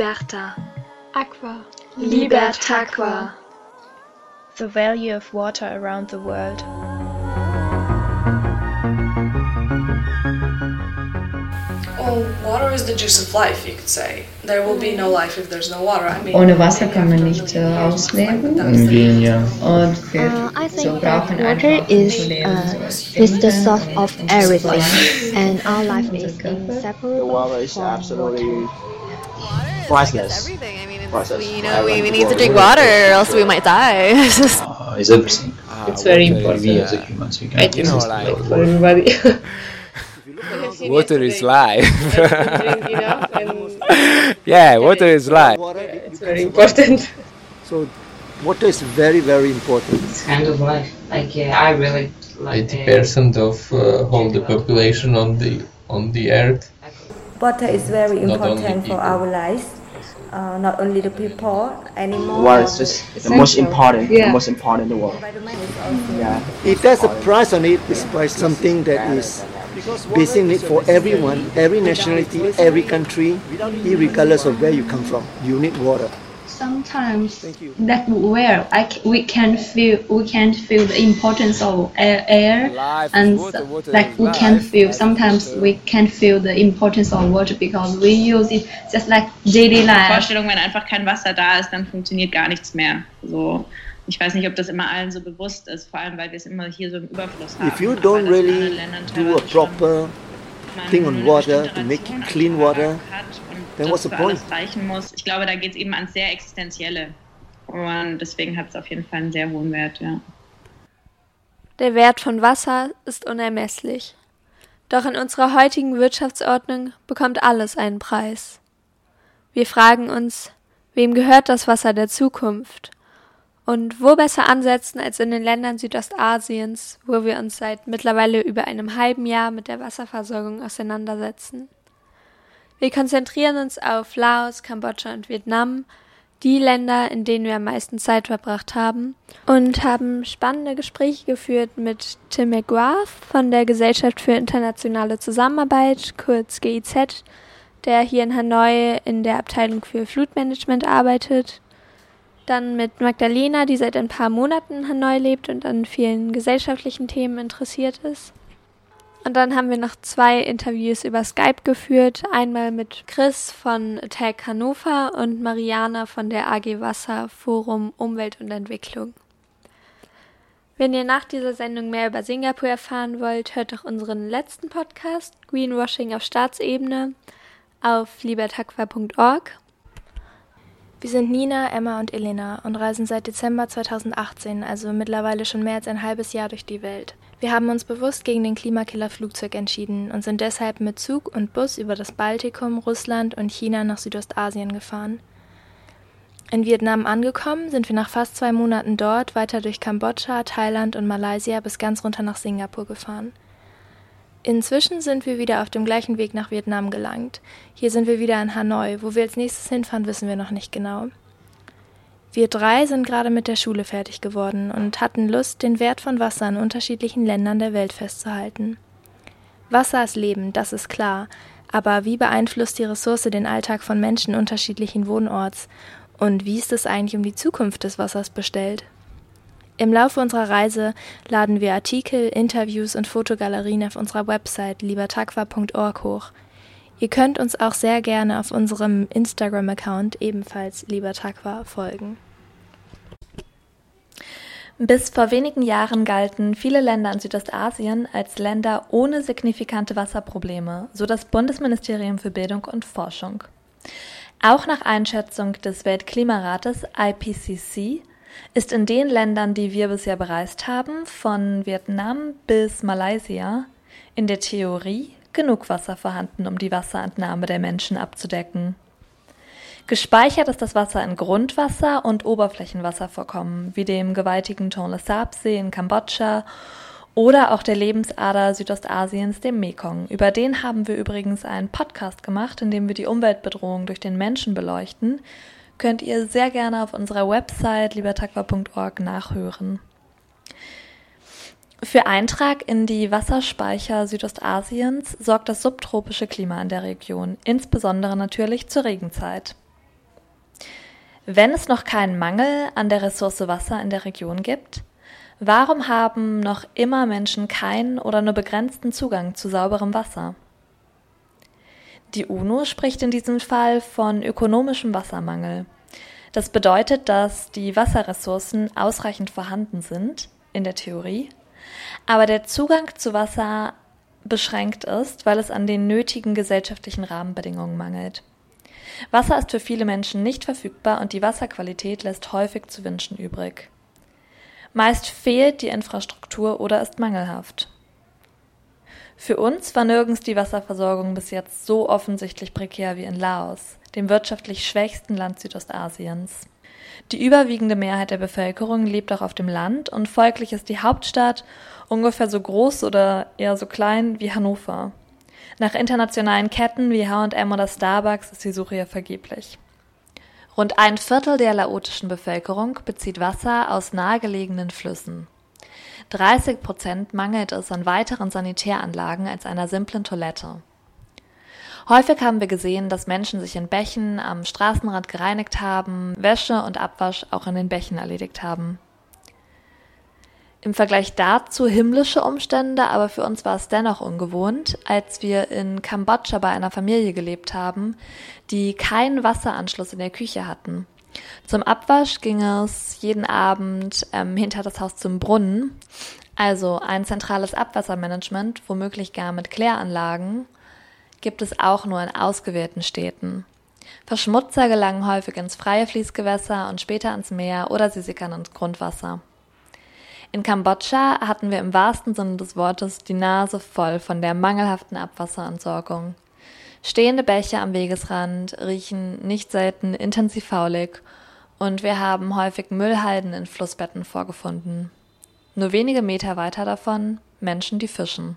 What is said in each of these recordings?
Liberta. Aqua. Libertaqua. The value of water around the world. Well, water is the juice of life, you could say. There will be no life if there's no water. I mean, Ohne Wasser kann man nicht äh, ausleben. Gehen, ja. Und wir Uh, I so think brauchen water is uh, is the source of everything, and our life unser is Körper. inseparable water is from absolutely priceless. everything. I mean, Priceless. we, you know, we, we need to drink water or else we might die. It's just- Uh, is everything. It's very We important. as a humans, we I cannot think exist like- without for water. everybody. Water is life. Drink enough and yeah, water is life. Water, it's very important. so water is very, very important. It's kind of life. Like uh, I really like. Eighty percent of uh, all the population on the on the earth. Water is very important for our lives. Uh, not only the people, animals. Water is just the most important, Yeah. the most important in the world. Environment is also Yeah. If there's a price on it, it's price something that is basic need for everyone, every nationality, every country, regardless of where you come from. You need water. Sometimes that where I c- we can feel we can't feel the importance of air, air and like we can feel sometimes we can't feel the importance of water because we use it just like daily life. Vorstellung, wenn einfach kein Wasser da ist, dann funktioniert gar nichts mehr. So, ich weiß nicht, ob das immer allen so bewusst ist, vor allem weil wir es immer hier so im Überfluss haben. If you don't really do a proper thing on water to make clean an water, then das für alles reichen muss. Ich glaube, da geht es eben ans sehr Existenzielle. Und deswegen hat es auf jeden Fall einen sehr hohen Wert, ja. Der Wert von Wasser ist unermesslich. Doch in unserer heutigen Wirtschaftsordnung bekommt alles einen Preis. Wir fragen uns, wem gehört das Wasser der Zukunft? Und wo besser ansetzen als in den Ländern Südostasiens, wo wir uns seit mittlerweile über einem halben Jahr mit der Wasserversorgung auseinandersetzen? Wir konzentrieren uns auf Laos, Kambodscha und Vietnam, die Länder, in denen wir am meisten Zeit verbracht haben, und haben spannende Gespräche geführt mit Tim McGrath von der Gesellschaft für internationale Zusammenarbeit, kurz GIZ, der hier in Hanoi in der Abteilung für Flutmanagement arbeitet. Dann mit Magdalena, die seit ein paar Monaten in Hanoi lebt und an vielen gesellschaftlichen Themen interessiert ist. Und dann haben wir noch zwei Interviews über Skype geführt. Einmal mit Chris von Attack Hannover und Mariana von der AG Wasser Forum Umwelt und Entwicklung. Wenn ihr nach dieser Sendung mehr über Singapur erfahren wollt, hört doch unseren letzten Podcast Greenwashing auf Staatsebene auf libertakwa.org. Wir sind Nina, Emma und Elena und reisen seit Dezember 2018, also mittlerweile schon mehr als ein halbes Jahr durch die Welt. Wir haben uns bewusst gegen den Klimakiller Flugzeug entschieden und sind deshalb mit Zug und Bus über das Baltikum, Russland und China nach Südostasien gefahren. In Vietnam angekommen sind wir nach fast zwei Monaten dort weiter durch Kambodscha, Thailand und Malaysia bis ganz runter nach Singapur gefahren. Inzwischen sind wir wieder auf dem gleichen Weg nach Vietnam gelangt. Hier sind wir wieder in Hanoi. Wo wir als nächstes hinfahren, wissen wir noch nicht genau. Wir drei sind gerade mit der Schule fertig geworden und hatten Lust, den Wert von Wasser in unterschiedlichen Ländern der Welt festzuhalten. Wasser ist Leben, das ist klar, aber wie beeinflusst die Ressource den Alltag von Menschen unterschiedlichen Wohnorts? Und wie ist es eigentlich um die Zukunft des Wassers bestellt? Im Laufe unserer Reise laden wir Artikel, Interviews und Fotogalerien auf unserer Website libertakwa.org hoch. Ihr könnt uns auch sehr gerne auf unserem Instagram-Account ebenfalls libertakwa folgen. Bis vor wenigen Jahren galten viele Länder in Südostasien als Länder ohne signifikante Wasserprobleme, so das Bundesministerium für Bildung und Forschung. Auch nach Einschätzung des Weltklimarates IPCC ist in den Ländern, die wir bisher bereist haben, von Vietnam bis Malaysia, in der Theorie genug Wasser vorhanden, um die Wasserentnahme der Menschen abzudecken. Gespeichert ist das Wasser in Grundwasser- und Oberflächenwasservorkommen, wie dem gewaltigen Tonle Sap-See in Kambodscha oder auch der Lebensader Südostasiens, dem Mekong. Über den haben wir übrigens einen Podcast gemacht, in dem wir die Umweltbedrohung durch den Menschen beleuchten. Könnt ihr sehr gerne auf unserer Website libertakwa.org nachhören. Für Eintrag in die Wasserspeicher Südostasiens sorgt das subtropische Klima in der Region, insbesondere natürlich zur Regenzeit. Wenn es noch keinen Mangel an der Ressource Wasser in der Region gibt, warum haben noch immer Menschen keinen oder nur begrenzten Zugang zu sauberem Wasser? Die UNO spricht in diesem Fall von ökonomischem Wassermangel. Das bedeutet, dass die Wasserressourcen ausreichend vorhanden sind, in der Theorie, aber der Zugang zu Wasser beschränkt ist, weil es an den nötigen gesellschaftlichen Rahmenbedingungen mangelt. Wasser ist für viele Menschen nicht verfügbar und die Wasserqualität lässt häufig zu wünschen übrig. Meist fehlt die Infrastruktur oder ist mangelhaft. Für uns war nirgends die Wasserversorgung bis jetzt so offensichtlich prekär wie in Laos, dem wirtschaftlich schwächsten Land Südostasiens. Die überwiegende Mehrheit der Bevölkerung lebt auch auf dem Land und folglich ist die Hauptstadt ungefähr so groß oder eher so klein wie Hannover. Nach internationalen Ketten wie H&M oder Starbucks ist die Suche ja vergeblich. Rund ein Viertel der laotischen Bevölkerung bezieht Wasser aus nahegelegenen Flüssen. 30 Prozent mangelt es an weiteren Sanitäranlagen als einer simplen Toilette. Häufig haben wir gesehen, dass Menschen sich in Bächen am Straßenrand gereinigt haben, Wäsche und Abwasch auch in den Bächen erledigt haben. Im Vergleich dazu himmlische Umstände, aber für uns war es dennoch ungewohnt, als wir in Kambodscha bei einer Familie gelebt haben, die keinen Wasseranschluss in der Küche hatten. Zum Abwasch ging es jeden Abend ähm, hinter das Haus zum Brunnen, also ein zentrales Abwassermanagement, womöglich gar mit Kläranlagen, gibt es auch nur in ausgewählten Städten. Verschmutzer gelangen häufig ins freie Fließgewässer und später ins Meer oder sie sickern ins Grundwasser. In Kambodscha hatten wir im wahrsten Sinne des Wortes die Nase voll von der mangelhaften Abwasserentsorgung. Stehende Bäche am Wegesrand riechen nicht selten intensiv faulig und wir haben häufig Müllhalden in Flussbetten vorgefunden. Nur wenige Meter weiter davon Menschen, die fischen.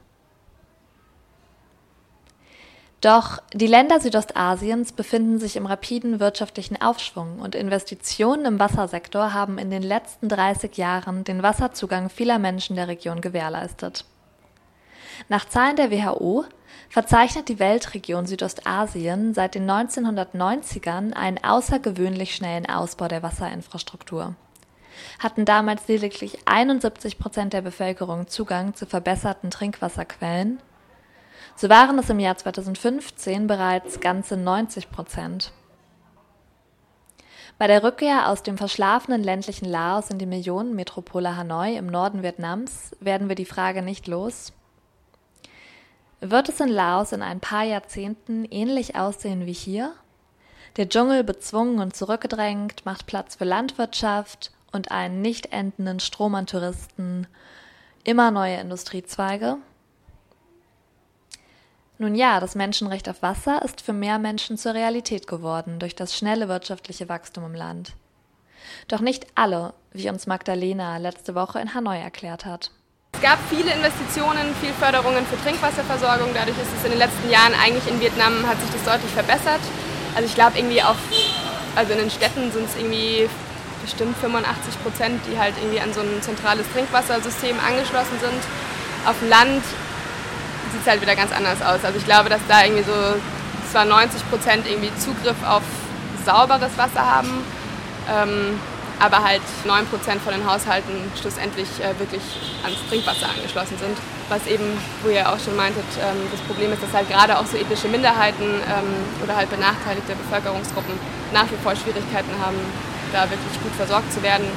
Doch die Länder Südostasiens befinden sich im rapiden wirtschaftlichen Aufschwung und Investitionen im Wassersektor haben in den letzten 30 Jahren den Wasserzugang vieler Menschen der Region gewährleistet. Nach Zahlen der WHO verzeichnet die Weltregion Südostasien seit den 1990ern einen außergewöhnlich schnellen Ausbau der Wasserinfrastruktur. Hatten damals lediglich 71 Prozent der Bevölkerung Zugang zu verbesserten Trinkwasserquellen, so waren es im Jahr 2015 bereits ganze 90 Prozent. Bei der Rückkehr aus dem verschlafenen ländlichen Laos in die Millionenmetropole Hanoi im Norden Vietnams werden wir die Frage nicht los. Wird es in Laos in ein paar Jahrzehnten ähnlich aussehen wie hier? Der Dschungel bezwungen und zurückgedrängt macht Platz für Landwirtschaft und einen nicht endenden Strom an Touristen, immer neue Industriezweige? Nun ja, das Menschenrecht auf Wasser ist für mehr Menschen zur Realität geworden durch das schnelle wirtschaftliche Wachstum im Land. Doch nicht alle, wie uns Magdalena letzte Woche in Hanoi erklärt hat. Es gab viele Investitionen, viel Förderungen für Trinkwasserversorgung. Dadurch ist es in den letzten Jahren eigentlich in Vietnam hat sich das deutlich verbessert. Also ich glaube irgendwie auf, also in den Städten sind es irgendwie bestimmt 85 Prozent, die halt irgendwie an so ein zentrales Trinkwassersystem angeschlossen sind. Auf dem Land sieht es halt wieder ganz anders aus. Also ich glaube, dass da irgendwie so zwar 90 Prozent irgendwie Zugriff auf sauberes Wasser haben, ähm, aber halt 9 Prozent von den Haushalten schlussendlich äh, wirklich ans Trinkwasser angeschlossen sind. Was eben, wo ihr auch schon meintet, ähm, das Problem ist, dass halt gerade auch so ethnische Minderheiten ähm, oder halt benachteiligte Bevölkerungsgruppen nach wie vor Schwierigkeiten haben, da wirklich gut versorgt zu werden.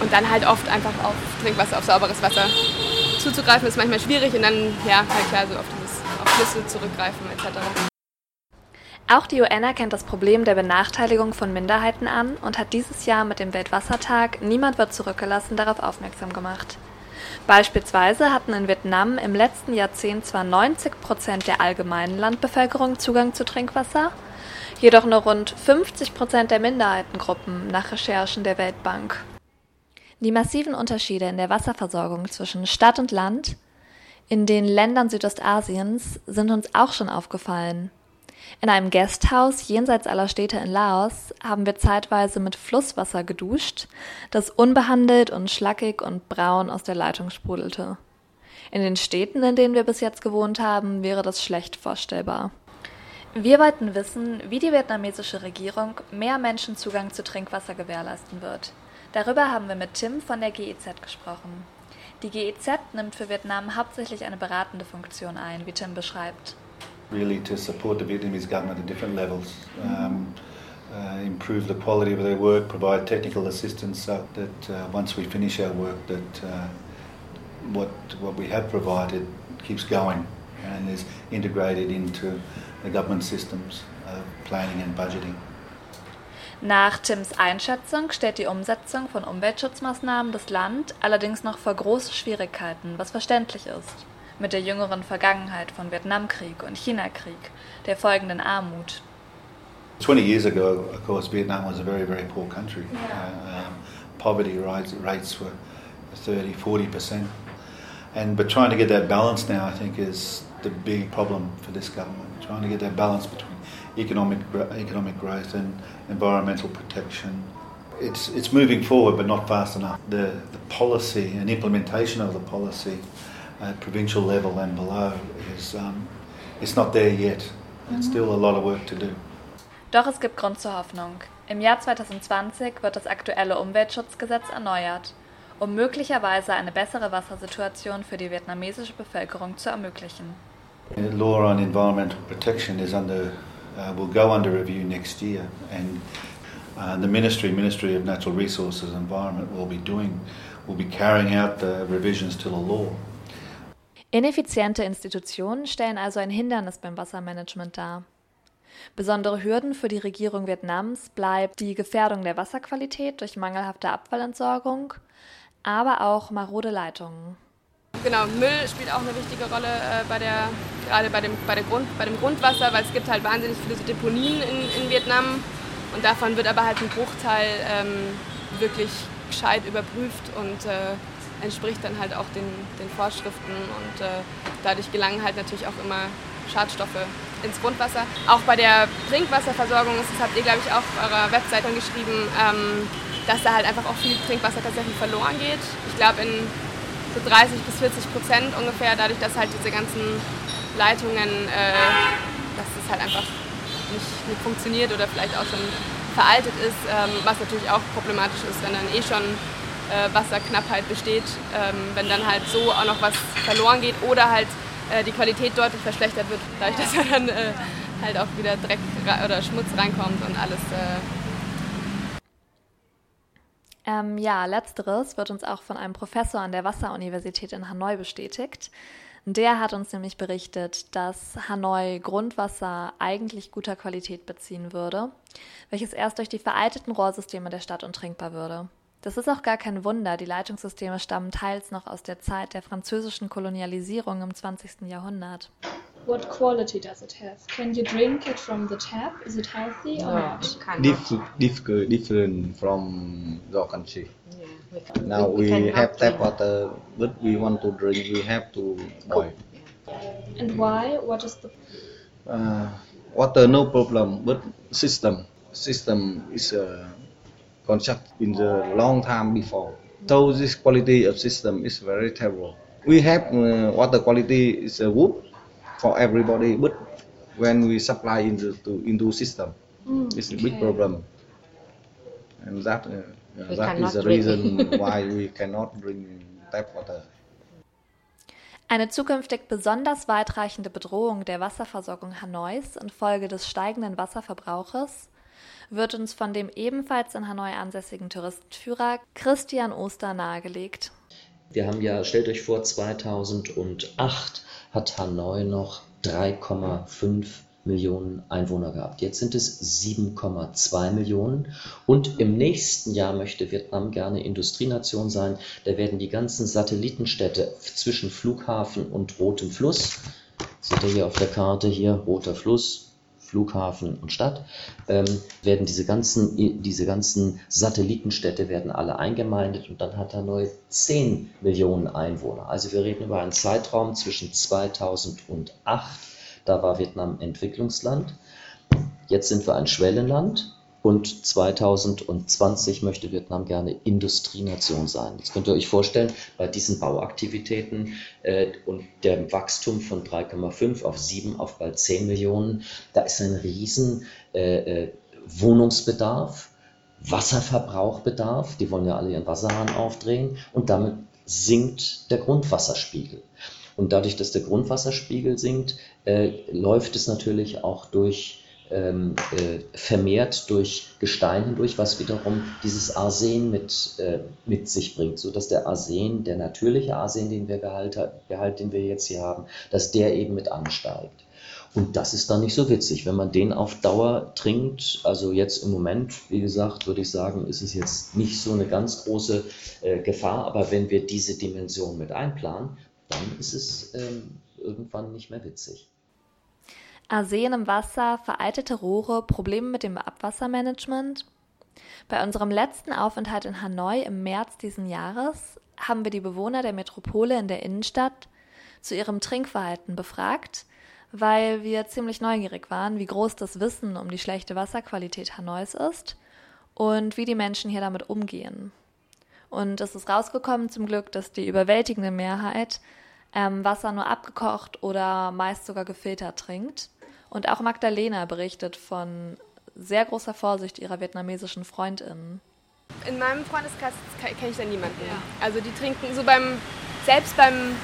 Und dann halt oft einfach auf Trinkwasser, auf sauberes Wasser zuzugreifen ist manchmal schwierig und dann, ja, halt klar, so auf, dieses, auf Flüsse zurückgreifen etc. Auch die UN erkennt das Problem der Benachteiligung von Minderheiten an und hat dieses Jahr mit dem Weltwassertag Niemand wird zurückgelassen darauf aufmerksam gemacht. Beispielsweise hatten in Vietnam im letzten Jahrzehnt zwar 90 Prozent der allgemeinen Landbevölkerung Zugang zu Trinkwasser, jedoch nur rund 50 Prozent der Minderheitengruppen nach Recherchen der Weltbank. Die massiven Unterschiede in der Wasserversorgung zwischen Stadt und Land in den Ländern Südostasiens sind uns auch schon aufgefallen. In einem Gasthaus jenseits aller Städte in Laos haben wir zeitweise mit Flusswasser geduscht, das unbehandelt und schlackig und braun aus der Leitung sprudelte. In den Städten, in denen wir bis jetzt gewohnt haben, wäre das schlecht vorstellbar. Wir wollten wissen, wie die vietnamesische Regierung mehr Menschen Zugang zu Trinkwasser gewährleisten wird. Darüber haben wir mit Tim von der GEZ gesprochen. Die GEZ nimmt für Vietnam hauptsächlich eine beratende Funktion ein, wie Tim beschreibt. Really to support the Vietnamese government at different levels, um, uh, improve the quality of their work, provide technical assistance so that uh, once we finish our work, that uh, what what we have provided keeps going and is integrated into the government systems of planning and budgeting. Nach Tims Einschätzung stellt die Umsetzung von Umweltschutzmaßnahmen das Land allerdings noch vor große Schwierigkeiten, was verständlich ist. Mit der jüngeren Vergangenheit von Vietnamkrieg und Chinakrieg, der folgenden Armut. 20 years ago, of course, Vietnam was a very, very poor country. Uh, um, poverty rates, rates were 30, 40 percent. And but trying to get that balance now, I think, is the big problem for this government. Trying to get that balance between economic economic growth and environmental protection. It's it's moving forward, but not fast enough. The the policy and implementation of the policy at provincial level and below is um, it's not there yet. It's still a lot of work to do. Doch es gibt Grund zur Hoffnung. Im Jahr 2020 wird das aktuelle Umweltschutzgesetz erneuert, um möglicherweise eine bessere Wassersituation für die vietnamesische Bevölkerung zu ermöglichen. The law on environmental protection is under uh, will go under review next year, and uh, the ministry, Ministry of Natural Resources and Environment, will be doing, will be carrying out the revisions to the law. Ineffiziente Institutionen stellen also ein Hindernis beim Wassermanagement dar. Besondere Hürden für die Regierung Vietnams bleibt die Gefährdung der Wasserqualität durch mangelhafte Abfallentsorgung, aber auch marode Leitungen. Genau, Müll spielt auch eine wichtige Rolle äh, bei der, gerade bei dem, bei, der Grund, bei dem Grundwasser, weil es gibt halt wahnsinnig viele so Deponien in, in Vietnam und davon wird aber halt ein Bruchteil ähm, wirklich gescheit überprüft und äh, entspricht dann halt auch den, den Vorschriften und äh, dadurch gelangen halt natürlich auch immer Schadstoffe ins Grundwasser. Auch bei der Trinkwasserversorgung, das habt ihr glaube ich auch auf eurer Webseite geschrieben, ähm, dass da halt einfach auch viel Trinkwasser tatsächlich verloren geht. Ich glaube in so 30 bis 40 Prozent ungefähr, dadurch, dass halt diese ganzen Leitungen, äh, dass es halt einfach nicht, nicht, funktioniert oder vielleicht auch schon veraltet ist, ähm, was natürlich auch problematisch ist, wenn dann eh schon äh, Wasserknappheit besteht, ähm, wenn dann halt so auch noch was verloren geht oder halt äh, die Qualität deutlich verschlechtert wird, dadurch, dass dann äh, halt auch wieder Dreck oder Schmutz reinkommt und alles äh, ähm, ja, letzteres wird uns auch von einem Professor an der Wasseruniversität in Hanoi bestätigt. Der hat uns nämlich berichtet, dass Hanoi Grundwasser eigentlich guter Qualität beziehen würde, welches erst durch die veralteten Rohrsysteme der Stadt untrinkbar würde. Das ist auch gar kein Wunder, die Leitungssysteme stammen teils noch aus der Zeit der französischen Kolonialisierung im 20. Jahrhundert. What quality does it have? Can you drink it from the tap? Is it healthy or no, not? Dif dif different from your country. Yeah, now we, we have tap water, but we want to drink, we have to boil. And why? What is the? Uh, water no problem, but system system is uh, constructed in the long time before. So this quality of system is very terrible. We have uh, water quality is a wood for everybody, but when we supply into to, into system, mm, it's a okay. big problem, and that uh, that is the reason why we cannot drink tap water. Eine zukünftig besonders weitreichende Bedrohung der Wasserversorgung Hanois infolge des steigenden Wasserverbrauches wird uns von dem ebenfalls in Hanoi ansässigen Touristenführer Christian Oster nahegelegt. Wir haben ja, stellt euch vor, 2008 hat Hanoi noch 3,5 Millionen Einwohner gehabt. Jetzt sind es 7,2 Millionen. Und im nächsten Jahr möchte Vietnam gerne Industrienation sein. Da werden die ganzen Satellitenstädte zwischen Flughafen und Rotem Fluss, seht ihr hier auf der Karte hier, Roter Fluss, Flughafen und Stadt, ähm, werden diese ganzen, diese ganzen Satellitenstädte werden alle eingemeindet und dann hat Hanoi 10 Millionen Einwohner. Also wir reden über einen Zeitraum zwischen 2008, da war Vietnam Entwicklungsland, jetzt sind wir ein Schwellenland und 2020 möchte Vietnam gerne Industrienation sein. Jetzt könnt ihr euch vorstellen, bei diesen Bauaktivitäten äh, und dem Wachstum von 3,5 auf 7 auf bald 10 Millionen, da ist ein riesen äh, äh, Wohnungsbedarf, Wasserverbrauchbedarf, die wollen ja alle ihren Wasserhahn aufdrehen und damit sinkt der Grundwasserspiegel. Und dadurch, dass der Grundwasserspiegel sinkt, äh, läuft es natürlich auch durch ähm, äh, vermehrt durch Gestein hindurch, was wiederum dieses Arsen mit, äh, mit sich bringt, so dass der Arsen, der natürliche Arsen, den wir Gehalt, den wir jetzt hier haben, dass der eben mit ansteigt. Und das ist dann nicht so witzig, wenn man den auf Dauer trinkt. Also jetzt im Moment, wie gesagt, würde ich sagen, ist es jetzt nicht so eine ganz große äh, Gefahr. Aber wenn wir diese Dimension mit einplanen, dann ist es ähm, irgendwann nicht mehr witzig. Arsen im Wasser, veraltete Rohre, Probleme mit dem Abwassermanagement. Bei unserem letzten Aufenthalt in Hanoi im März diesen Jahres haben wir die Bewohner der Metropole in der Innenstadt zu ihrem Trinkverhalten befragt, weil wir ziemlich neugierig waren, wie groß das Wissen um die schlechte Wasserqualität Hanois ist und wie die Menschen hier damit umgehen. Und es ist rausgekommen zum Glück, dass die überwältigende Mehrheit ähm, Wasser nur abgekocht oder meist sogar gefiltert trinkt. Und auch Magdalena berichtet von sehr großer Vorsicht ihrer vietnamesischen Freundinnen. In meinem Freundeskreis kenne ich da niemanden. Ja. Also die trinken so beim, selbst beim,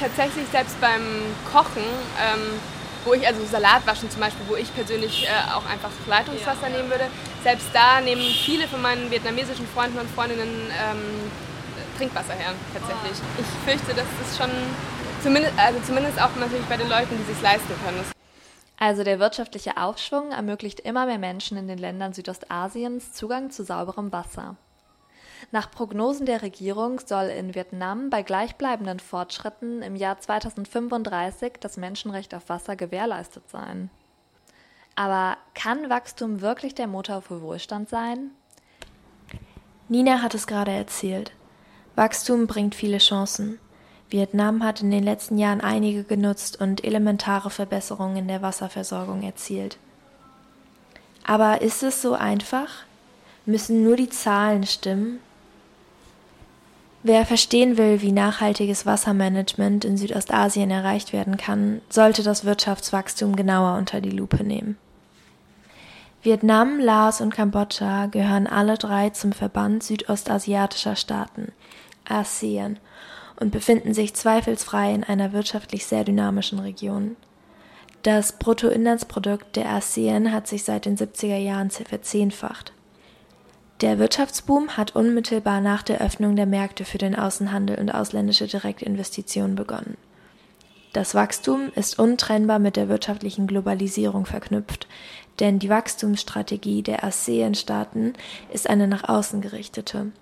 tatsächlich selbst beim Kochen, ähm, wo ich, also Salat waschen zum Beispiel, wo ich persönlich äh, auch einfach Leitungswasser ja, nehmen würde, selbst da nehmen viele von meinen vietnamesischen Freunden und Freundinnen ähm, Trinkwasser her, tatsächlich. Oh. Ich fürchte, dass das schon, zumindest, also zumindest auch natürlich bei den Leuten, die sich leisten können. Also der wirtschaftliche Aufschwung ermöglicht immer mehr Menschen in den Ländern Südostasiens Zugang zu sauberem Wasser. Nach Prognosen der Regierung soll in Vietnam bei gleichbleibenden Fortschritten im Jahr 2035 das Menschenrecht auf Wasser gewährleistet sein. Aber kann Wachstum wirklich der Motor für Wohlstand sein? Nina hat es gerade erzählt. Wachstum bringt viele Chancen. Vietnam hat in den letzten Jahren einige genutzt und elementare Verbesserungen in der Wasserversorgung erzielt. Aber ist es so einfach? Müssen nur die Zahlen stimmen? Wer verstehen will, wie nachhaltiges Wassermanagement in Südostasien erreicht werden kann, sollte das Wirtschaftswachstum genauer unter die Lupe nehmen. Vietnam, Laos und Kambodscha gehören alle drei zum Verband südostasiatischer Staaten, ASEAN, und befinden sich zweifelsfrei in einer wirtschaftlich sehr dynamischen Region. Das Bruttoinlandsprodukt der ASEAN hat sich seit den 70er Jahren verzehnfacht. Der Wirtschaftsboom hat unmittelbar nach der Öffnung der Märkte für den Außenhandel und ausländische Direktinvestitionen begonnen. Das Wachstum ist untrennbar mit der wirtschaftlichen Globalisierung verknüpft, denn die Wachstumsstrategie der ASEAN-Staaten ist eine nach außen gerichtete.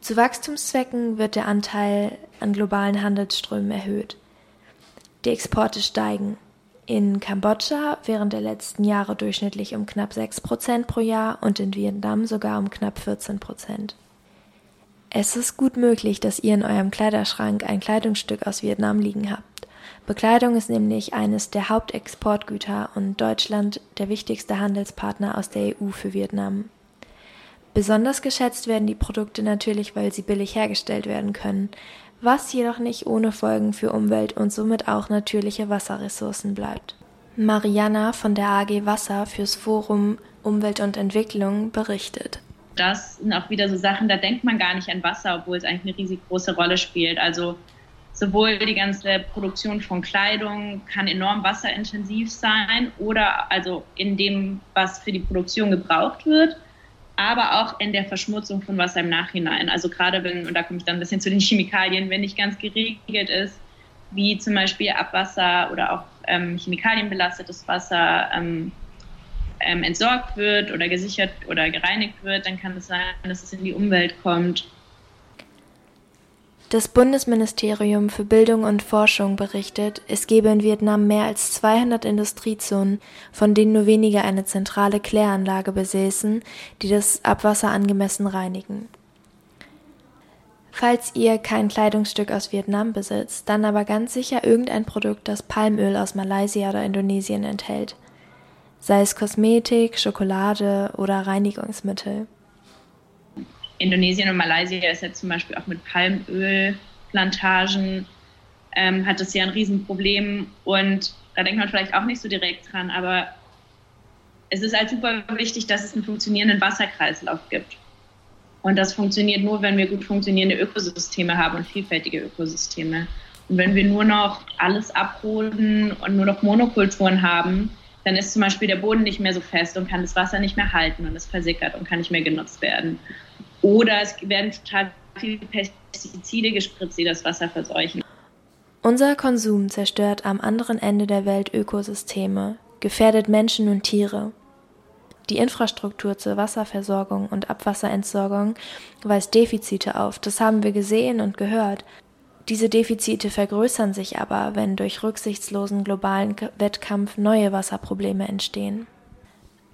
Zu Wachstumszwecken wird der Anteil an globalen Handelsströmen erhöht. Die Exporte steigen. In Kambodscha während der letzten Jahre durchschnittlich um knapp 6 Prozent pro Jahr und in Vietnam sogar um knapp 14 Prozent. Es ist gut möglich, dass ihr in eurem Kleiderschrank ein Kleidungsstück aus Vietnam liegen habt. Bekleidung ist nämlich eines der Hauptexportgüter und Deutschland der wichtigste Handelspartner aus der EU für Vietnam. Besonders geschätzt werden die Produkte natürlich, weil sie billig hergestellt werden können, was jedoch nicht ohne Folgen für Umwelt und somit auch natürliche Wasserressourcen bleibt. Mariana von der AG Wasser fürs Forum Umwelt und Entwicklung berichtet. Das sind auch wieder so Sachen, da denkt man gar nicht an Wasser, obwohl es eigentlich eine riesig große Rolle spielt. Also sowohl die ganze Produktion von Kleidung kann enorm wasserintensiv sein oder also in dem, was für die Produktion gebraucht wird aber auch in der Verschmutzung von Wasser im Nachhinein. Also gerade wenn, und da komme ich dann ein bisschen zu den Chemikalien, wenn nicht ganz geregelt ist, wie zum Beispiel Abwasser oder auch ähm, chemikalienbelastetes Wasser ähm, ähm, entsorgt wird oder gesichert oder gereinigt wird, dann kann es sein, dass es in die Umwelt kommt das Bundesministerium für Bildung und Forschung berichtet, es gebe in Vietnam mehr als 200 Industriezonen, von denen nur wenige eine zentrale Kläranlage besäßen, die das Abwasser angemessen reinigen. Falls ihr kein Kleidungsstück aus Vietnam besitzt, dann aber ganz sicher irgendein Produkt, das Palmöl aus Malaysia oder Indonesien enthält. sei es Kosmetik, Schokolade oder Reinigungsmittel. Indonesien und Malaysia ist ja zum Beispiel auch mit Palmölplantagen, ähm, hat das ja ein Riesenproblem und da denkt man vielleicht auch nicht so direkt dran, aber es ist halt super wichtig, dass es einen funktionierenden Wasserkreislauf gibt. Und das funktioniert nur, wenn wir gut funktionierende Ökosysteme haben und vielfältige Ökosysteme. Und wenn wir nur noch alles abroden und nur noch Monokulturen haben, dann ist zum Beispiel der Boden nicht mehr so fest und kann das Wasser nicht mehr halten und es versickert und kann nicht mehr genutzt werden. Oder es werden total viele Pestizide gespritzt, die das Wasser verseuchen. Unser Konsum zerstört am anderen Ende der Welt Ökosysteme, gefährdet Menschen und Tiere. Die Infrastruktur zur Wasserversorgung und Abwasserentsorgung weist Defizite auf, das haben wir gesehen und gehört. Diese Defizite vergrößern sich aber, wenn durch rücksichtslosen globalen Wettkampf neue Wasserprobleme entstehen.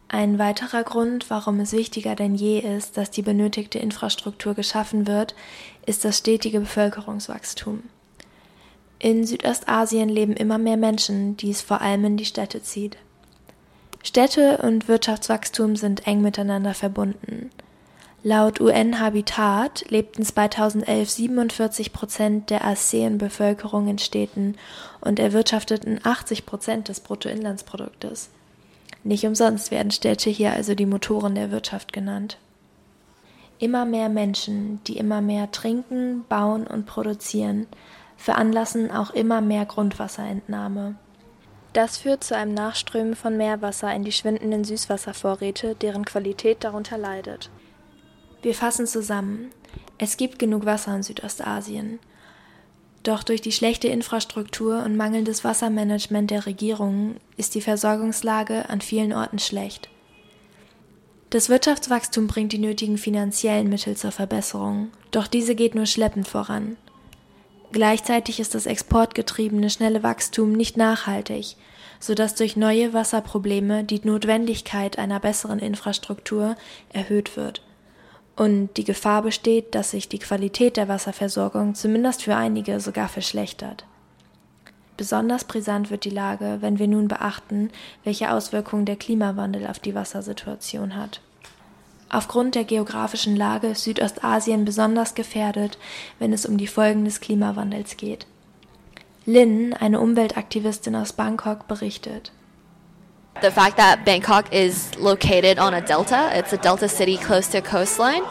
Ein weiterer Grund, warum es wichtiger denn je ist, dass die benötigte Infrastruktur geschaffen wird, ist das stetige Bevölkerungswachstum. In Südostasien leben immer mehr Menschen, die es vor allem in die Städte zieht. Städte und Wirtschaftswachstum sind eng miteinander verbunden. Laut UN-Habitat lebten 2011 47 Prozent der ASEAN-Bevölkerung in Städten und erwirtschafteten 80 Prozent des Bruttoinlandsproduktes. Nicht umsonst werden Städte hier also die Motoren der Wirtschaft genannt. Immer mehr Menschen, die immer mehr trinken, bauen und produzieren, veranlassen auch immer mehr Grundwasserentnahme. Das führt zu einem Nachströmen von Meerwasser in die schwindenden Süßwasservorräte, deren Qualität darunter leidet. Wir fassen zusammen. Es gibt genug Wasser in Südostasien. Doch durch die schlechte Infrastruktur und mangelndes Wassermanagement der Regierungen ist die Versorgungslage an vielen Orten schlecht. Das Wirtschaftswachstum bringt die nötigen finanziellen Mittel zur Verbesserung, doch diese geht nur schleppend voran. Gleichzeitig ist das exportgetriebene schnelle Wachstum nicht nachhaltig, so dass durch neue Wasserprobleme die Notwendigkeit einer besseren Infrastruktur erhöht wird und die Gefahr besteht, dass sich die Qualität der Wasserversorgung zumindest für einige sogar verschlechtert. Besonders brisant wird die Lage, wenn wir nun beachten, welche Auswirkungen der Klimawandel auf die Wassersituation hat. Aufgrund der geografischen Lage ist Südostasien besonders gefährdet, wenn es um die Folgen des Klimawandels geht. Lin, eine Umweltaktivistin aus Bangkok, berichtet. The fact that Bangkok is located on a delta, it's a delta city close to coastline,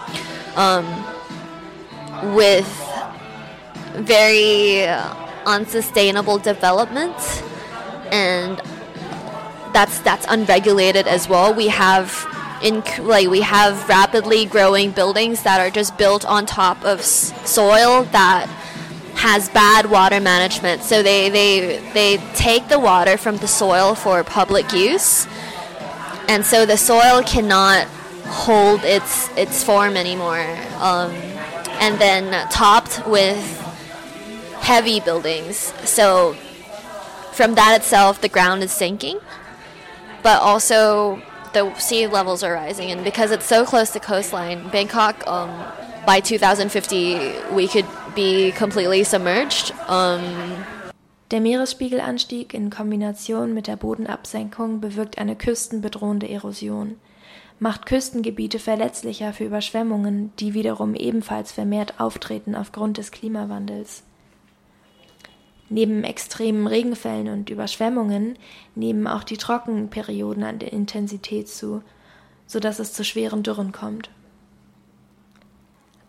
um, with very unsustainable development, and that's that's unregulated as well. We have in like we have rapidly growing buildings that are just built on top of soil that has bad water management. So they they they take the water from the soil for public use, and so the soil cannot hold its its form anymore. Um, and then topped with heavy buildings. So from that itself, the ground is sinking, but also the sea levels are rising, and because it's so close to coastline, Bangkok, um, by 2050, we could be completely submerged. Um, der Meeresspiegelanstieg in Kombination mit der Bodenabsenkung bewirkt eine küstenbedrohende Erosion, macht Küstengebiete verletzlicher für Überschwemmungen, die wiederum ebenfalls vermehrt auftreten aufgrund des Klimawandels. Neben extremen Regenfällen und Überschwemmungen nehmen auch die Trockenperioden an der Intensität zu, so dass es zu schweren Dürren kommt.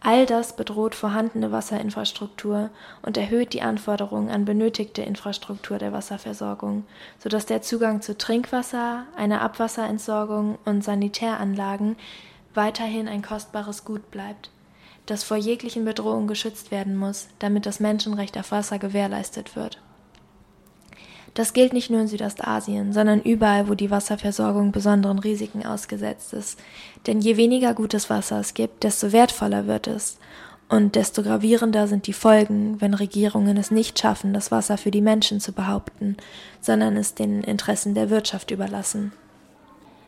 All das bedroht vorhandene Wasserinfrastruktur und erhöht die Anforderungen an benötigte Infrastruktur der Wasserversorgung, so dass der Zugang zu Trinkwasser, einer Abwasserentsorgung und Sanitäranlagen weiterhin ein kostbares Gut bleibt das vor jeglichen Bedrohungen geschützt werden muss, damit das Menschenrecht auf Wasser gewährleistet wird. Das gilt nicht nur in Südostasien, sondern überall, wo die Wasserversorgung besonderen Risiken ausgesetzt ist. Denn je weniger gutes Wasser es gibt, desto wertvoller wird es. Und desto gravierender sind die Folgen, wenn Regierungen es nicht schaffen, das Wasser für die Menschen zu behaupten, sondern es den Interessen der Wirtschaft überlassen.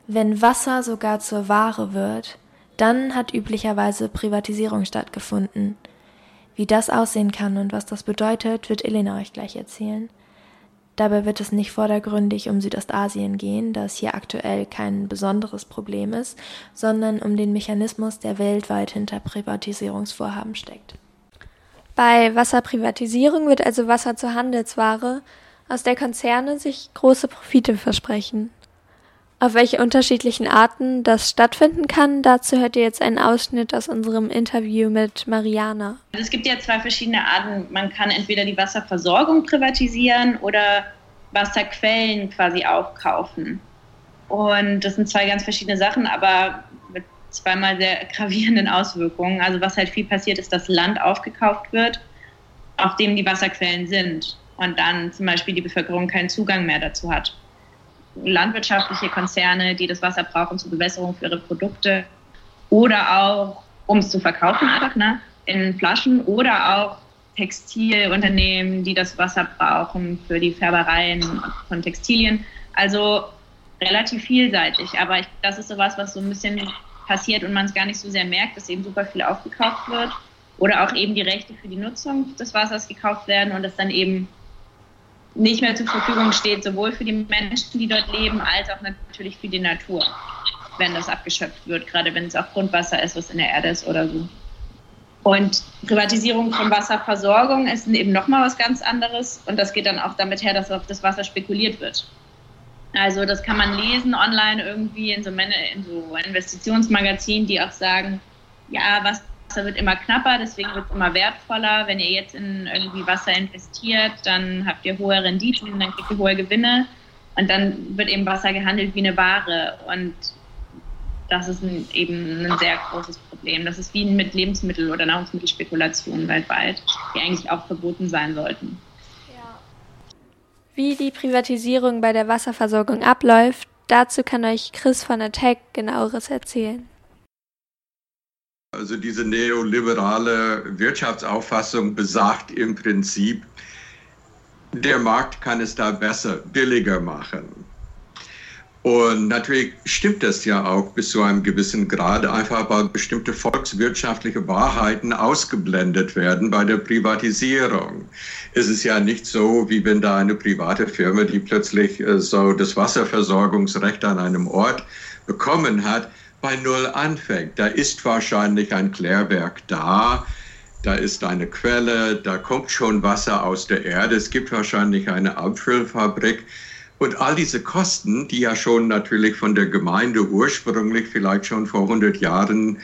Wenn Wasser sogar zur Ware wird, dann hat üblicherweise Privatisierung stattgefunden. Wie das aussehen kann und was das bedeutet, wird Elena euch gleich erzählen. Dabei wird es nicht vordergründig um Südostasien gehen, da es hier aktuell kein besonderes Problem ist, sondern um den Mechanismus, der weltweit hinter Privatisierungsvorhaben steckt. Bei Wasserprivatisierung wird also Wasser zur Handelsware, aus der Konzerne sich große Profite versprechen. Auf welche unterschiedlichen Arten das stattfinden kann, dazu hört ihr jetzt einen Ausschnitt aus unserem Interview mit Mariana. Also es gibt ja zwei verschiedene Arten. Man kann entweder die Wasserversorgung privatisieren oder Wasserquellen quasi aufkaufen. Und das sind zwei ganz verschiedene Sachen, aber mit zweimal sehr gravierenden Auswirkungen. Also was halt viel passiert ist, dass Land aufgekauft wird, auf dem die Wasserquellen sind und dann zum Beispiel die Bevölkerung keinen Zugang mehr dazu hat landwirtschaftliche Konzerne, die das Wasser brauchen zur Bewässerung für ihre Produkte oder auch, um es zu verkaufen einfach, ne, in Flaschen oder auch Textilunternehmen, die das Wasser brauchen für die Färbereien von Textilien. Also relativ vielseitig, aber ich, das ist sowas, was so ein bisschen passiert und man es gar nicht so sehr merkt, dass eben super viel aufgekauft wird oder auch eben die Rechte für die Nutzung des Wassers gekauft werden und es dann eben nicht mehr zur Verfügung steht, sowohl für die Menschen, die dort leben, als auch natürlich für die Natur, wenn das abgeschöpft wird, gerade wenn es auch Grundwasser ist, was in der Erde ist oder so. Und Privatisierung von Wasserversorgung ist eben nochmal was ganz anderes und das geht dann auch damit her, dass auf das Wasser spekuliert wird. Also das kann man lesen online irgendwie in so, in so Investitionsmagazinen, die auch sagen, ja, was Wasser wird immer knapper, deswegen wird es immer wertvoller. Wenn ihr jetzt in irgendwie Wasser investiert, dann habt ihr hohe Renditen, dann kriegt ihr hohe Gewinne und dann wird eben Wasser gehandelt wie eine Ware und das ist ein, eben ein sehr großes Problem. Das ist wie mit Lebensmittel- oder Nahrungsmittelspekulationen weltweit, die eigentlich auch verboten sein sollten. Wie die Privatisierung bei der Wasserversorgung abläuft, dazu kann euch Chris von Attack genaueres erzählen. Also diese neoliberale Wirtschaftsauffassung besagt im Prinzip, der Markt kann es da besser, billiger machen. Und natürlich stimmt das ja auch bis zu einem gewissen Grad, einfach weil bestimmte volkswirtschaftliche Wahrheiten ausgeblendet werden bei der Privatisierung. Es ist ja nicht so, wie wenn da eine private Firma, die plötzlich äh, so das Wasserversorgungsrecht an einem Ort bekommen hat, bei Null anfängt. Da ist wahrscheinlich ein Klärwerk da, da ist eine Quelle, da kommt schon Wasser aus der Erde, es gibt wahrscheinlich eine Abfüllfabrik. Und all diese Kosten, die ja schon natürlich von der Gemeinde ursprünglich vielleicht schon vor 100 Jahren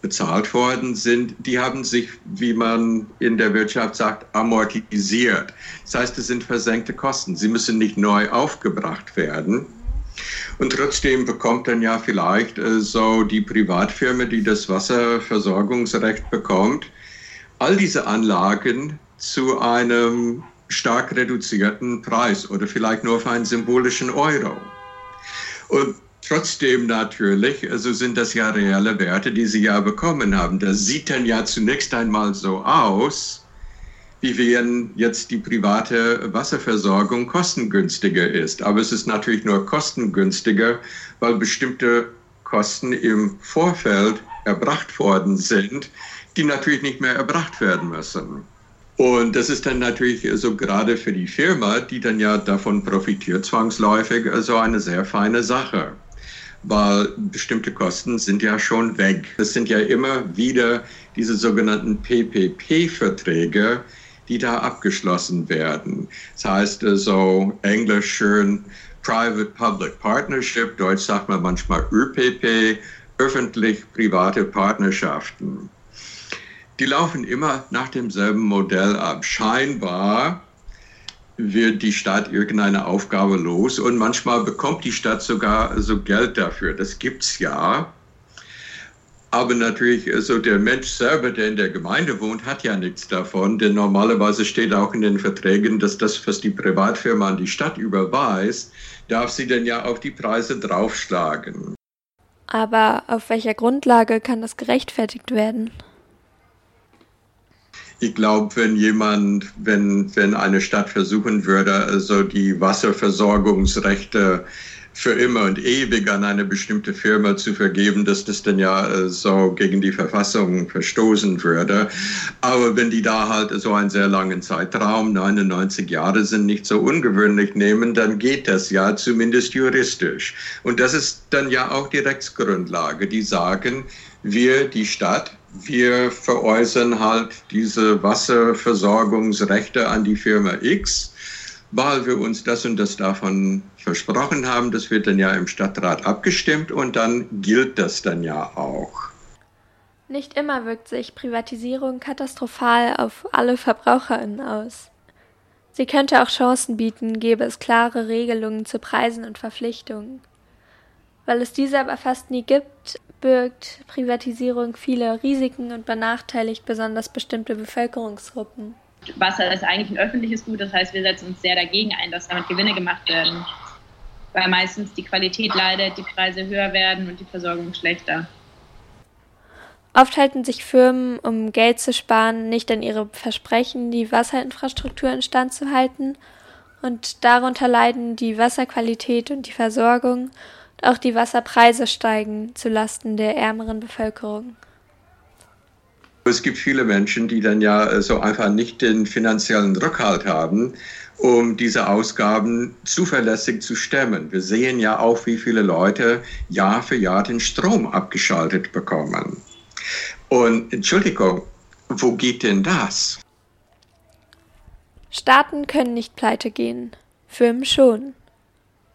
bezahlt worden sind, die haben sich, wie man in der Wirtschaft sagt, amortisiert. Das heißt, es sind versenkte Kosten. Sie müssen nicht neu aufgebracht werden. Und trotzdem bekommt dann ja vielleicht äh, so die Privatfirma, die das Wasserversorgungsrecht bekommt, all diese Anlagen zu einem stark reduzierten Preis oder vielleicht nur für einen symbolischen Euro. Und trotzdem natürlich, also sind das ja reelle Werte, die sie ja bekommen haben. Das sieht dann ja zunächst einmal so aus, wie wenn jetzt die private Wasserversorgung kostengünstiger ist. Aber es ist natürlich nur kostengünstiger, weil bestimmte Kosten im Vorfeld erbracht worden sind, die natürlich nicht mehr erbracht werden müssen. Und das ist dann natürlich so gerade für die Firma, die dann ja davon profitiert, zwangsläufig, so also eine sehr feine Sache. Weil bestimmte Kosten sind ja schon weg. Es sind ja immer wieder diese sogenannten PPP-Verträge, die da abgeschlossen werden. Das heißt so englisch schön Private-Public Partnership, deutsch sagt man manchmal ÖPP, öffentlich-private Partnerschaften. Die laufen immer nach demselben Modell ab. Scheinbar wird die Stadt irgendeine Aufgabe los und manchmal bekommt die Stadt sogar so Geld dafür. Das gibt's ja. Aber natürlich, so also der Mensch selber, der in der Gemeinde wohnt, hat ja nichts davon, denn normalerweise steht auch in den Verträgen, dass das, was die Privatfirma an die Stadt überweist, darf sie dann ja auf die Preise draufschlagen. Aber auf welcher Grundlage kann das gerechtfertigt werden? Ich glaube, wenn jemand, wenn, wenn eine Stadt versuchen würde, also die Wasserversorgungsrechte für immer und ewig an eine bestimmte Firma zu vergeben, dass das dann ja äh, so gegen die Verfassung verstoßen würde. Aber wenn die da halt so einen sehr langen Zeitraum, 99 Jahre sind nicht so ungewöhnlich nehmen, dann geht das ja zumindest juristisch. Und das ist dann ja auch die Rechtsgrundlage, die sagen, wir, die Stadt, wir veräußern halt diese Wasserversorgungsrechte an die Firma X, weil wir uns das und das davon versprochen haben. Das wird dann ja im Stadtrat abgestimmt und dann gilt das dann ja auch. Nicht immer wirkt sich Privatisierung katastrophal auf alle VerbraucherInnen aus. Sie könnte auch Chancen bieten, gäbe es klare Regelungen zu Preisen und Verpflichtungen. Weil es diese aber fast nie gibt, birgt Privatisierung viele Risiken und benachteiligt besonders bestimmte Bevölkerungsgruppen. Wasser ist eigentlich ein öffentliches Gut, das heißt, wir setzen uns sehr dagegen ein, dass damit Gewinne gemacht werden. Weil meistens die Qualität leidet, die Preise höher werden und die Versorgung schlechter. Oft halten sich Firmen, um Geld zu sparen, nicht an ihre Versprechen, die Wasserinfrastruktur instand zu halten, und darunter leiden die Wasserqualität und die Versorgung, und auch die Wasserpreise steigen zu Lasten der ärmeren Bevölkerung. Es gibt viele Menschen, die dann ja so einfach nicht den finanziellen Rückhalt haben, um diese Ausgaben zuverlässig zu stemmen. Wir sehen ja auch, wie viele Leute Jahr für Jahr den Strom abgeschaltet bekommen. Und Entschuldigung, wo geht denn das? Staaten können nicht pleite gehen, Firmen schon.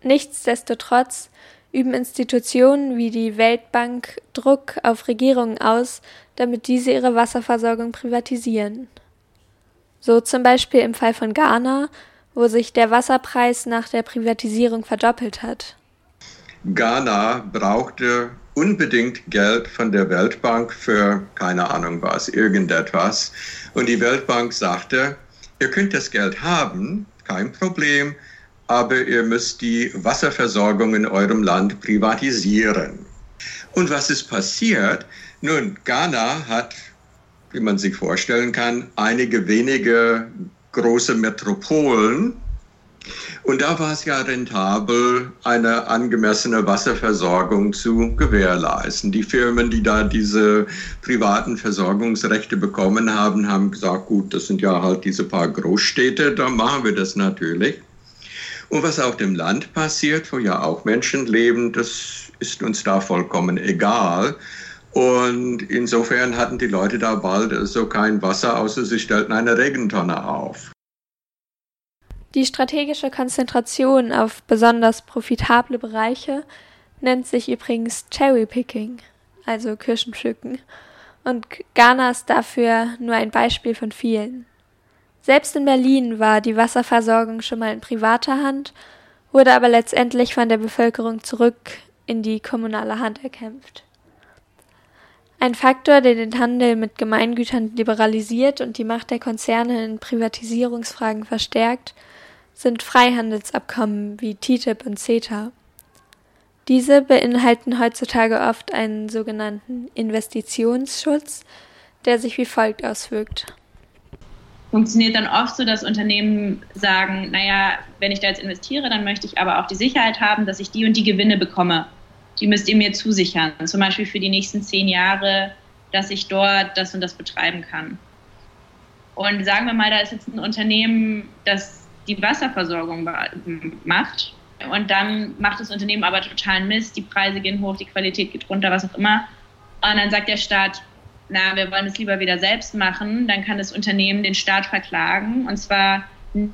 Nichtsdestotrotz üben Institutionen wie die Weltbank Druck auf Regierungen aus, damit diese ihre Wasserversorgung privatisieren. So zum Beispiel im Fall von Ghana, wo sich der Wasserpreis nach der Privatisierung verdoppelt hat. Ghana brauchte unbedingt Geld von der Weltbank für keine Ahnung was, irgendetwas. Und die Weltbank sagte, ihr könnt das Geld haben, kein Problem, aber ihr müsst die Wasserversorgung in eurem Land privatisieren. Und was ist passiert? Nun, Ghana hat, wie man sich vorstellen kann, einige wenige große Metropolen, und da war es ja rentabel, eine angemessene Wasserversorgung zu gewährleisten. Die Firmen, die da diese privaten Versorgungsrechte bekommen haben, haben gesagt, gut, das sind ja halt diese paar Großstädte, da machen wir das natürlich. Und was auf dem Land passiert, wo ja auch Menschen leben, das ist uns da vollkommen egal. Und insofern hatten die Leute da bald so kein Wasser, außer sie stellten eine Regentonne auf. Die strategische Konzentration auf besonders profitable Bereiche nennt sich übrigens Cherry Picking, also Kirschenpflücken, und Ghana ist dafür nur ein Beispiel von vielen. Selbst in Berlin war die Wasserversorgung schon mal in privater Hand, wurde aber letztendlich von der Bevölkerung zurück in die kommunale Hand erkämpft. Ein Faktor, der den Handel mit Gemeingütern liberalisiert und die Macht der Konzerne in Privatisierungsfragen verstärkt, sind Freihandelsabkommen wie TTIP und CETA. Diese beinhalten heutzutage oft einen sogenannten Investitionsschutz, der sich wie folgt auswirkt. Funktioniert dann oft so, dass Unternehmen sagen, naja, wenn ich da jetzt investiere, dann möchte ich aber auch die Sicherheit haben, dass ich die und die Gewinne bekomme. Die müsst ihr mir zusichern, zum Beispiel für die nächsten zehn Jahre, dass ich dort das und das betreiben kann. Und sagen wir mal, da ist jetzt ein Unternehmen, das die Wasserversorgung macht. Und dann macht das Unternehmen aber totalen Mist, die Preise gehen hoch, die Qualität geht runter, was auch immer. Und dann sagt der Staat, na, wir wollen es lieber wieder selbst machen. Dann kann das Unternehmen den Staat verklagen. Und zwar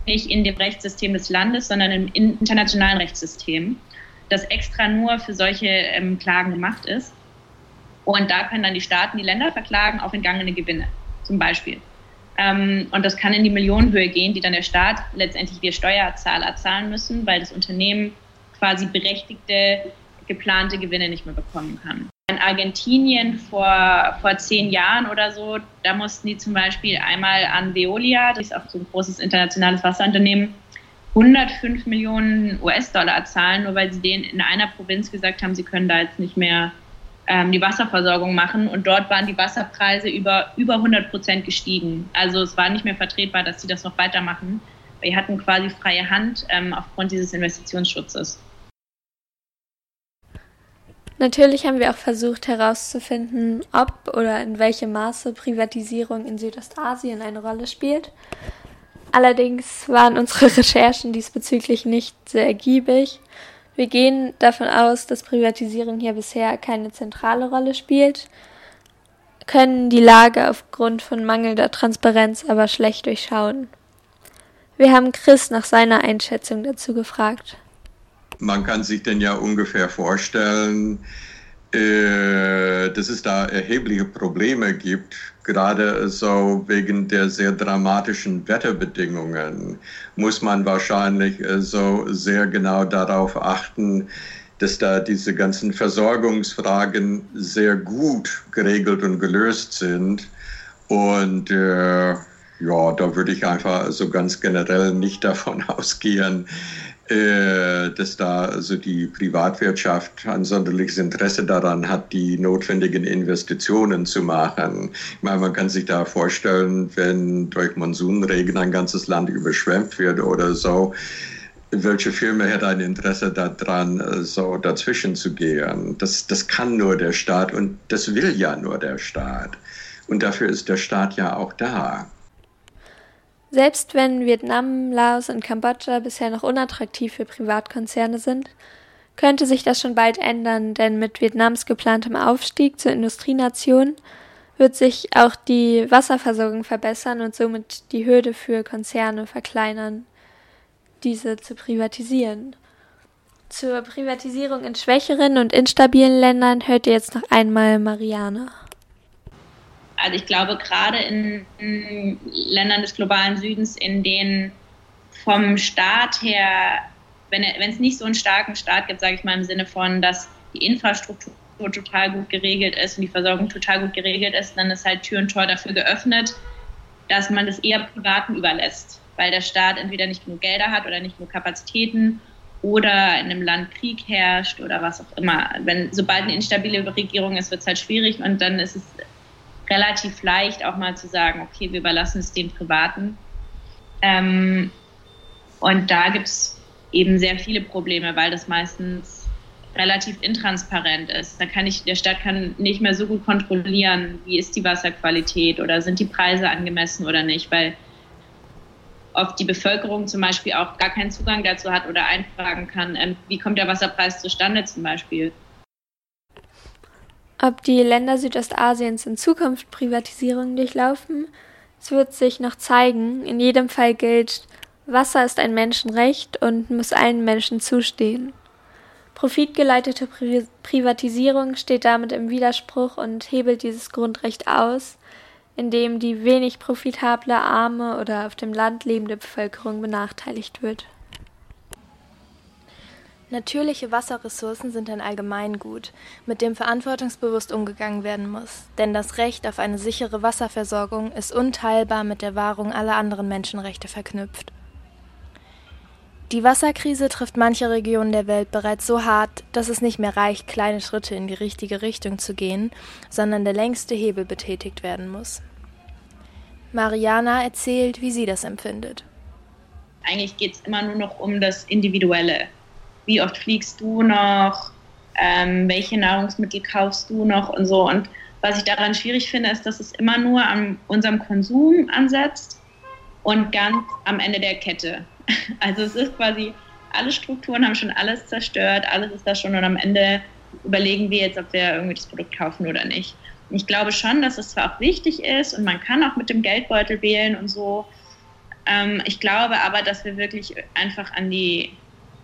nicht in dem Rechtssystem des Landes, sondern im internationalen Rechtssystem, das extra nur für solche ähm, Klagen gemacht ist. Und da können dann die Staaten die Länder verklagen auf entgangene Gewinne, zum Beispiel. Ähm, und das kann in die Millionenhöhe gehen, die dann der Staat, letztendlich wir Steuerzahler, zahlen müssen, weil das Unternehmen quasi berechtigte, geplante Gewinne nicht mehr bekommen kann. In Argentinien vor, vor zehn Jahren oder so, da mussten die zum Beispiel einmal an Veolia, das ist auch so ein großes internationales Wasserunternehmen, 105 Millionen US-Dollar zahlen, nur weil sie denen in einer Provinz gesagt haben, sie können da jetzt nicht mehr ähm, die Wasserversorgung machen. Und dort waren die Wasserpreise über, über 100 Prozent gestiegen. Also es war nicht mehr vertretbar, dass sie das noch weitermachen. Wir hatten quasi freie Hand ähm, aufgrund dieses Investitionsschutzes. Natürlich haben wir auch versucht herauszufinden, ob oder in welchem Maße Privatisierung in Südostasien eine Rolle spielt. Allerdings waren unsere Recherchen diesbezüglich nicht sehr ergiebig. Wir gehen davon aus, dass Privatisierung hier bisher keine zentrale Rolle spielt, können die Lage aufgrund von mangelnder Transparenz aber schlecht durchschauen. Wir haben Chris nach seiner Einschätzung dazu gefragt. Man kann sich denn ja ungefähr vorstellen, äh, dass es da erhebliche Probleme gibt, gerade so wegen der sehr dramatischen Wetterbedingungen, muss man wahrscheinlich äh, so sehr genau darauf achten, dass da diese ganzen Versorgungsfragen sehr gut geregelt und gelöst sind. Und äh, ja, da würde ich einfach so ganz generell nicht davon ausgehen, dass da also die Privatwirtschaft ein sonderliches Interesse daran hat, die notwendigen Investitionen zu machen. Ich meine, man kann sich da vorstellen, wenn durch Monsunregen ein ganzes Land überschwemmt wird oder so, welche Firma hätte ein Interesse daran, so dazwischen zu gehen? Das, das kann nur der Staat und das will ja nur der Staat. Und dafür ist der Staat ja auch da. Selbst wenn Vietnam, Laos und Kambodscha bisher noch unattraktiv für Privatkonzerne sind, könnte sich das schon bald ändern, denn mit Vietnams geplantem Aufstieg zur Industrienation wird sich auch die Wasserversorgung verbessern und somit die Hürde für Konzerne verkleinern, diese zu privatisieren. Zur Privatisierung in schwächeren und instabilen Ländern hört ihr jetzt noch einmal Mariana. Also ich glaube, gerade in, in Ländern des globalen Südens, in denen vom Staat her, wenn es nicht so einen starken Staat gibt, sage ich mal im Sinne von, dass die Infrastruktur total gut geregelt ist und die Versorgung total gut geregelt ist, dann ist halt Tür und Tor dafür geöffnet, dass man das eher Privaten überlässt, weil der Staat entweder nicht genug Gelder hat oder nicht genug Kapazitäten oder in einem Land Krieg herrscht oder was auch immer. Wenn sobald eine instabile Regierung ist, wird es halt schwierig und dann ist es relativ leicht auch mal zu sagen, okay, wir überlassen es den Privaten. Ähm, und da gibt es eben sehr viele Probleme, weil das meistens relativ intransparent ist. Da kann ich, der Staat kann nicht mehr so gut kontrollieren, wie ist die Wasserqualität oder sind die Preise angemessen oder nicht, weil oft die Bevölkerung zum Beispiel auch gar keinen Zugang dazu hat oder einfragen kann, ähm, wie kommt der Wasserpreis zustande zum Beispiel. Ob die Länder Südostasiens in Zukunft Privatisierungen durchlaufen, es wird sich noch zeigen. In jedem Fall gilt, Wasser ist ein Menschenrecht und muss allen Menschen zustehen. Profitgeleitete Pri Privatisierung steht damit im Widerspruch und hebelt dieses Grundrecht aus, indem die wenig profitable, arme oder auf dem Land lebende Bevölkerung benachteiligt wird. Natürliche Wasserressourcen sind ein Allgemeingut, mit dem verantwortungsbewusst umgegangen werden muss, denn das Recht auf eine sichere Wasserversorgung ist unteilbar mit der Wahrung aller anderen Menschenrechte verknüpft. Die Wasserkrise trifft manche Regionen der Welt bereits so hart, dass es nicht mehr reicht, kleine Schritte in die richtige Richtung zu gehen, sondern der längste Hebel betätigt werden muss. Mariana erzählt, wie sie das empfindet. Eigentlich geht es immer nur noch um das Individuelle wie oft fliegst du noch, ähm, welche Nahrungsmittel kaufst du noch und so. Und was ich daran schwierig finde, ist, dass es immer nur an unserem Konsum ansetzt und ganz am Ende der Kette. Also es ist quasi, alle Strukturen haben schon alles zerstört, alles ist da schon und am Ende überlegen wir jetzt, ob wir irgendwie das Produkt kaufen oder nicht. Und ich glaube schon, dass es zwar auch wichtig ist und man kann auch mit dem Geldbeutel wählen und so. Ähm, ich glaube aber, dass wir wirklich einfach an die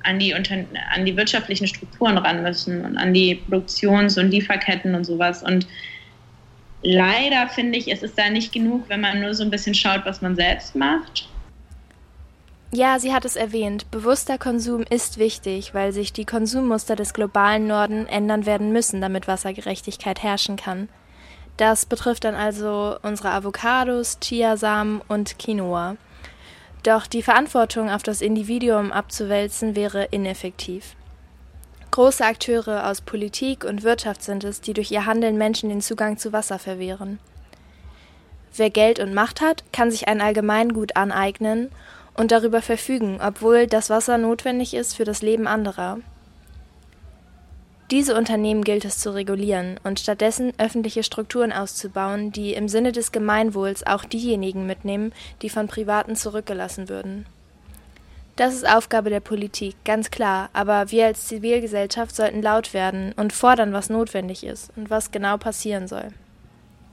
an die, an die wirtschaftlichen Strukturen ran müssen und an die Produktions- und Lieferketten und sowas. Und leider finde ich, es ist da nicht genug, wenn man nur so ein bisschen schaut, was man selbst macht. Ja, sie hat es erwähnt. Bewusster Konsum ist wichtig, weil sich die Konsummuster des globalen Norden ändern werden müssen, damit Wassergerechtigkeit herrschen kann. Das betrifft dann also unsere Avocados, Chiasamen und Quinoa. Doch die Verantwortung auf das Individuum abzuwälzen wäre ineffektiv. Große Akteure aus Politik und Wirtschaft sind es, die durch ihr Handeln Menschen den Zugang zu Wasser verwehren. Wer Geld und Macht hat, kann sich ein Allgemeingut aneignen und darüber verfügen, obwohl das Wasser notwendig ist für das Leben anderer. Diese Unternehmen gilt es zu regulieren und stattdessen öffentliche Strukturen auszubauen, die im Sinne des Gemeinwohls auch diejenigen mitnehmen, die von Privaten zurückgelassen würden. Das ist Aufgabe der Politik, ganz klar, aber wir als Zivilgesellschaft sollten laut werden und fordern, was notwendig ist und was genau passieren soll.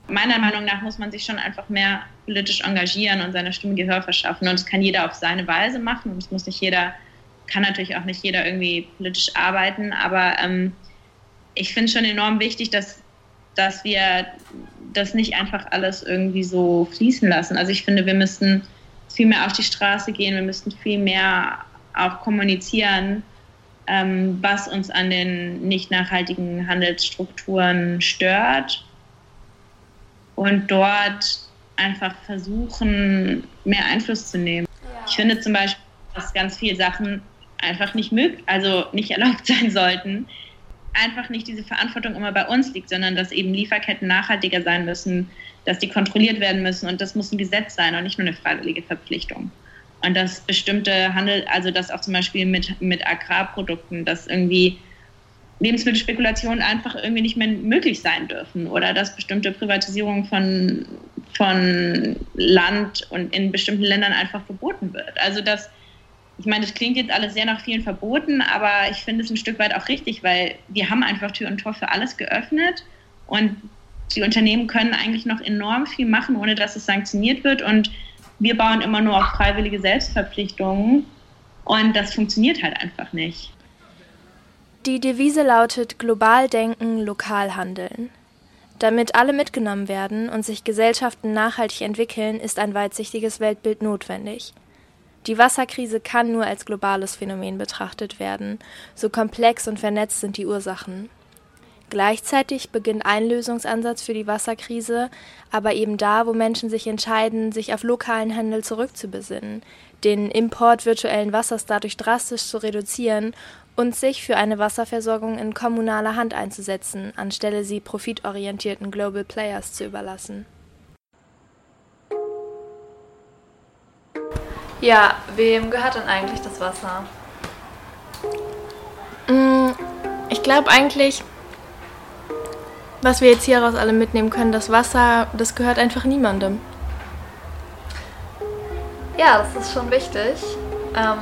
Meiner Meinung nach muss man sich schon einfach mehr politisch engagieren und seiner Stimme Gehör verschaffen. Und das kann jeder auf seine Weise machen und es muss nicht jeder, kann natürlich auch nicht jeder irgendwie politisch arbeiten, aber ähm, ich finde es schon enorm wichtig, dass, dass wir das nicht einfach alles irgendwie so fließen lassen. Also ich finde, wir müssten viel mehr auf die Straße gehen, wir müssten viel mehr auch kommunizieren, ähm, was uns an den nicht nachhaltigen Handelsstrukturen stört und dort einfach versuchen, mehr Einfluss zu nehmen. Ja. Ich finde zum Beispiel, dass ganz viele Sachen einfach nicht möglich, also nicht erlaubt sein sollten, einfach nicht diese Verantwortung immer bei uns liegt, sondern dass eben Lieferketten nachhaltiger sein müssen, dass die kontrolliert werden müssen und das muss ein Gesetz sein und nicht nur eine freiwillige Verpflichtung. Und dass bestimmte Handel, also dass auch zum Beispiel mit, mit Agrarprodukten, dass irgendwie Lebensmittelspekulationen einfach irgendwie nicht mehr möglich sein dürfen oder dass bestimmte Privatisierung von, von Land und in bestimmten Ländern einfach verboten wird. Also dass ich meine, das klingt jetzt alles sehr nach vielen Verboten, aber ich finde es ein Stück weit auch richtig, weil wir haben einfach Tür und Tor für alles geöffnet und die Unternehmen können eigentlich noch enorm viel machen, ohne dass es sanktioniert wird und wir bauen immer nur auf freiwillige Selbstverpflichtungen und das funktioniert halt einfach nicht. Die Devise lautet global denken, lokal handeln. Damit alle mitgenommen werden und sich Gesellschaften nachhaltig entwickeln, ist ein weitsichtiges Weltbild notwendig. Die Wasserkrise kann nur als globales Phänomen betrachtet werden, so komplex und vernetzt sind die Ursachen. Gleichzeitig beginnt ein Lösungsansatz für die Wasserkrise, aber eben da, wo Menschen sich entscheiden, sich auf lokalen Handel zurückzubesinnen, den Import virtuellen Wassers dadurch drastisch zu reduzieren und sich für eine Wasserversorgung in kommunaler Hand einzusetzen, anstelle sie profitorientierten Global Players zu überlassen. Ja, wem gehört denn eigentlich das Wasser? Mm, ich glaube eigentlich, was wir jetzt hieraus alle mitnehmen können, das Wasser, das gehört einfach niemandem. Ja, das ist schon wichtig. Ähm,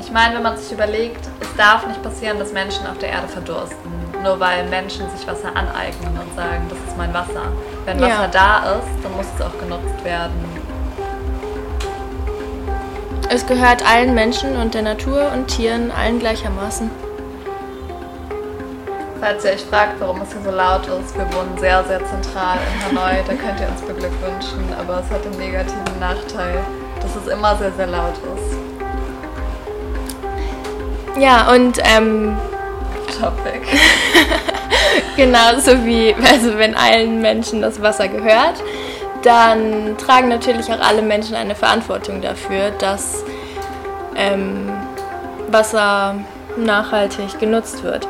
ich meine, wenn man sich überlegt, es darf nicht passieren, dass Menschen auf der Erde verdursten, nur weil Menschen sich Wasser aneignen und sagen, das ist mein Wasser. Wenn Wasser ja. da ist, dann muss es auch genutzt werden es gehört allen Menschen und der Natur und Tieren allen gleichermaßen. Falls ihr euch fragt, warum es hier so laut ist, wir wohnen sehr, sehr zentral in Hanoi. Da könnt ihr uns beglückwünschen, aber es hat den negativen Nachteil, dass es immer sehr, sehr laut ist. Ja, und ähm, Topic. Genauso wie, also wenn allen Menschen das Wasser gehört, dann tragen natürlich auch alle Menschen eine Verantwortung dafür, dass ähm, Wasser nachhaltig genutzt wird.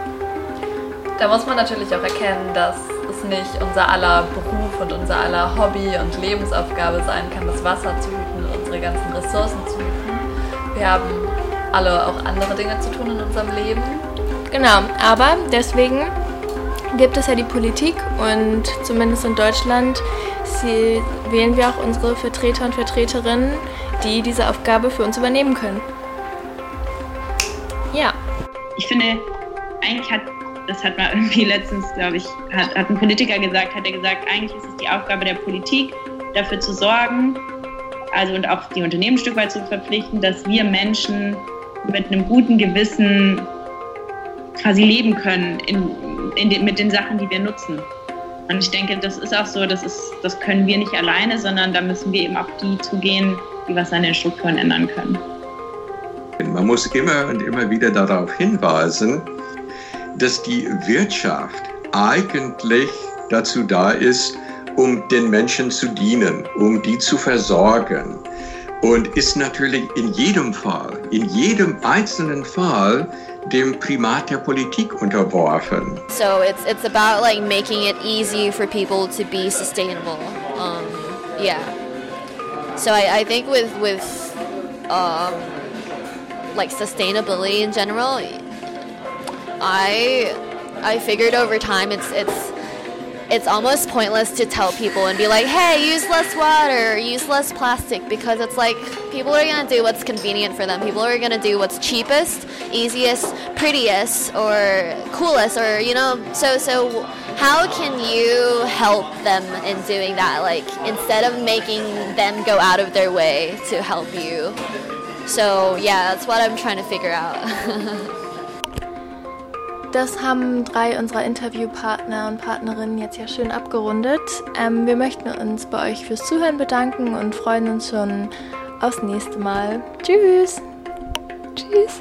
Da muss man natürlich auch erkennen, dass es nicht unser aller Beruf und unser aller Hobby und Lebensaufgabe sein kann, das Wasser zu hüten und unsere ganzen Ressourcen zu hüten. Wir haben alle auch andere Dinge zu tun in unserem Leben. Genau, aber deswegen gibt es ja die Politik und zumindest in Deutschland wählen wir auch unsere Vertreter und Vertreterinnen, die diese Aufgabe für uns übernehmen können. Ja. Ich finde, eigentlich hat, das hat man irgendwie letztens, glaube ich, hat, hat ein Politiker gesagt, hat er gesagt, eigentlich ist es die Aufgabe der Politik, dafür zu sorgen, also und auch die Unternehmen ein Stück weit zu verpflichten, dass wir Menschen mit einem guten Gewissen quasi leben können in den, mit den Sachen, die wir nutzen. Und ich denke, das ist auch so, das, ist, das können wir nicht alleine, sondern da müssen wir eben auf die zugehen, die was an den Strukturen ändern können. Man muss immer und immer wieder darauf hinweisen, dass die Wirtschaft eigentlich dazu da ist, um den Menschen zu dienen, um die zu versorgen. Und ist natürlich in jedem Fall, in jedem einzelnen Fall dem Primat der Politik unterworfen. So it's it's about like making it easy for people to be sustainable. Um, yeah. So I, I think with with um, like sustainability in general, I I figured over time it's it's it's almost pointless to tell people and be like, hey, use less water, use less plastic, because it's like people are gonna do what's convenient for them. People are gonna do what's cheapest, easiest, prettiest, or coolest, or you know. So so, how can you help them in doing that? Like instead of making them go out of their way to help you. So yeah, that's what I'm trying to figure out. Das haben drei unserer Interviewpartner und Partnerinnen jetzt ja schön abgerundet. Ähm, wir möchten uns bei euch fürs Zuhören bedanken und freuen uns schon aufs nächste Mal. Tschüss. Tschüss.